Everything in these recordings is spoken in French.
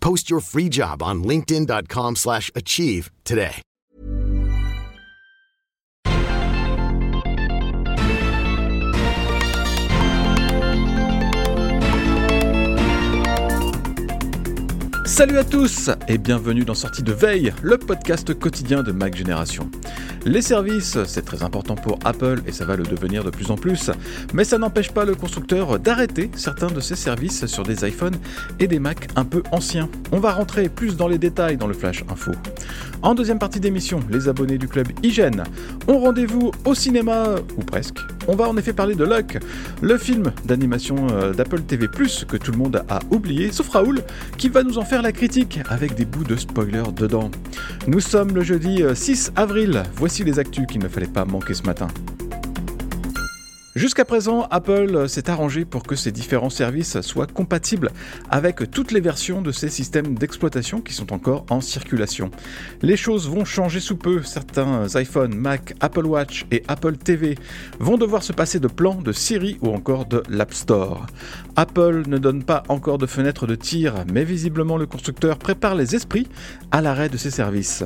Post your free job on linkedin.com/achieve slash achieve today. Salut à tous et bienvenue dans Sortie de Veille, le podcast quotidien de Mac Génération. Les services, c'est très important pour Apple et ça va le devenir de plus en plus, mais ça n'empêche pas le constructeur d'arrêter certains de ses services sur des iPhones et des Mac un peu anciens. On va rentrer plus dans les détails dans le Flash Info. En deuxième partie d'émission, les abonnés du club Hygiène ont rendez-vous au cinéma, ou presque. On va en effet parler de Luck, le film d'animation euh, d'Apple TV+, que tout le monde a oublié, sauf Raoul, qui va nous en faire la critique avec des bouts de spoiler dedans. Nous sommes le jeudi 6 avril, voici les actus qu'il ne fallait pas manquer ce matin. Jusqu'à présent, Apple s'est arrangé pour que ses différents services soient compatibles avec toutes les versions de ses systèmes d'exploitation qui sont encore en circulation. Les choses vont changer sous peu. Certains iPhone, Mac, Apple Watch et Apple TV vont devoir se passer de plans de Siri ou encore de l'App Store. Apple ne donne pas encore de fenêtre de tir, mais visiblement le constructeur prépare les esprits à l'arrêt de ses services.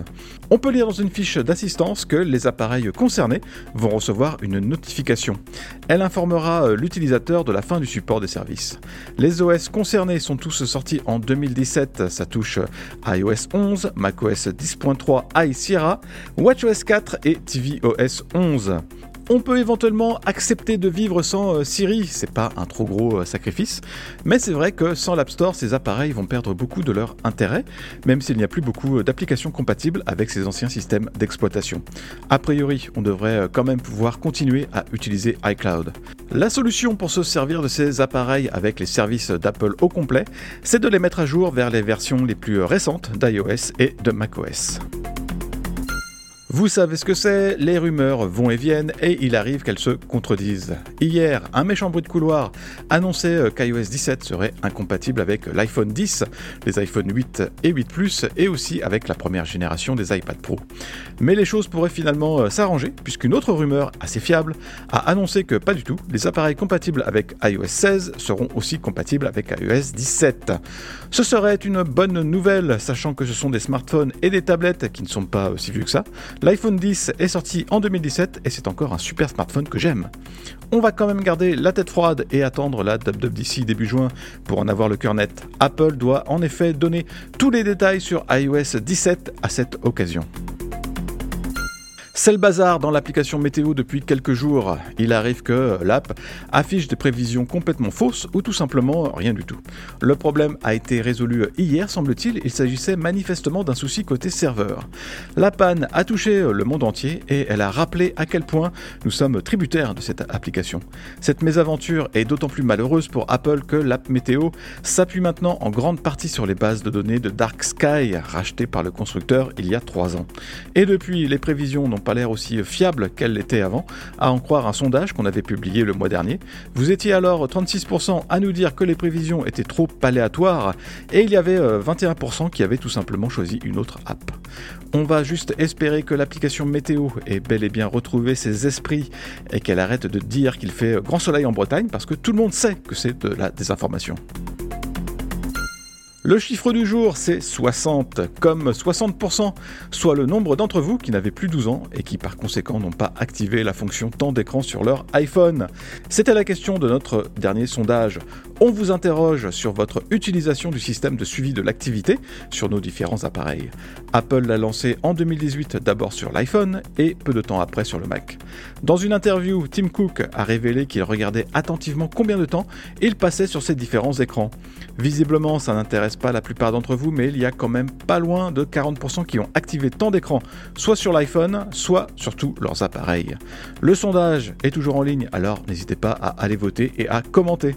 On peut lire dans une fiche d'assistance que les appareils concernés vont recevoir une notification. Elle informera euh, l'utilisateur de la fin du support des services. Les OS concernés sont tous sortis en 2017, ça touche iOS 11, macOS 10.3, iSierra, Sierra, WatchOS 4 et tvOS 11. On peut éventuellement accepter de vivre sans euh, Siri, c'est pas un trop gros euh, sacrifice, mais c'est vrai que sans l'App Store, ces appareils vont perdre beaucoup de leur intérêt, même s'il n'y a plus beaucoup euh, d'applications compatibles avec ces anciens systèmes d'exploitation. A priori, on devrait quand même pouvoir continuer à utiliser iCloud. La solution pour se servir de ces appareils avec les services d'Apple au complet, c'est de les mettre à jour vers les versions les plus récentes d'iOS et de macOS. Vous savez ce que c'est, les rumeurs vont et viennent et il arrive qu'elles se contredisent. Hier, un méchant bruit de couloir annonçait euh, qu'iOS 17 serait incompatible avec l'iPhone 10, les iPhone 8 et 8 Plus et aussi avec la première génération des iPad Pro. Mais les choses pourraient finalement euh, s'arranger puisqu'une autre rumeur assez fiable a annoncé que pas du tout, les appareils compatibles avec iOS 16 seront aussi compatibles avec iOS 17. Ce serait une bonne nouvelle sachant que ce sont des smartphones et des tablettes qui ne sont pas aussi vieux que ça L'iPhone 10 est sorti en 2017 et c'est encore un super smartphone que j'aime. On va quand même garder la tête froide et attendre la WWDC début juin pour en avoir le cœur net. Apple doit en effet donner tous les détails sur iOS 17 à cette occasion. C'est le bazar dans l'application météo depuis quelques jours. Il arrive que l'app affiche des prévisions complètement fausses ou tout simplement rien du tout. Le problème a été résolu hier, semble-t-il. Il, s'agissait manifestement d'un souci côté serveur. La panne a touché le monde entier et elle a rappelé à quel point nous sommes tributaires de cette application. Cette mésaventure est d'autant plus malheureuse pour Apple que l'app météo s'appuie maintenant en grande partie sur les bases de données de Dark Sky rachetées par le constructeur il y a trois ans. Et depuis, les prévisions n'ont pas l'air aussi fiables qu'elles l'étaient avant, à en croire un sondage qu'on avait publié le mois dernier. Vous étiez alors 36% à nous dire que les prévisions étaient trop aléatoires, et il y avait 21% qui avaient tout simplement choisi une autre app. On va juste espérer que l'application météo ait bel et bien retrouvé ses esprits et qu'elle arrête de dire qu'il fait grand soleil en Bretagne parce que tout le monde sait que c'est de la désinformation. Le chiffre du jour, c'est 60, comme 60%, soit le nombre d'entre vous qui n'avaient plus 12 ans et qui par conséquent n'ont pas activé la fonction temps d'écran sur leur iPhone. C'était la question de notre dernier sondage. On vous interroge sur votre utilisation du système de suivi de l'activité sur nos différents appareils. Apple l'a lancé en 2018 d'abord sur l'iPhone et peu de temps après sur le Mac. Dans une interview, Tim Cook a révélé qu'il regardait attentivement combien de temps il passait sur ces différents écrans. Visiblement, ça n'intéresse pas la plupart d'entre vous, mais il y a quand même pas loin de 40% qui ont activé tant d'écran, soit sur l'iPhone, soit sur tous leurs appareils. Le sondage est toujours en ligne, alors n'hésitez pas à aller voter et à commenter.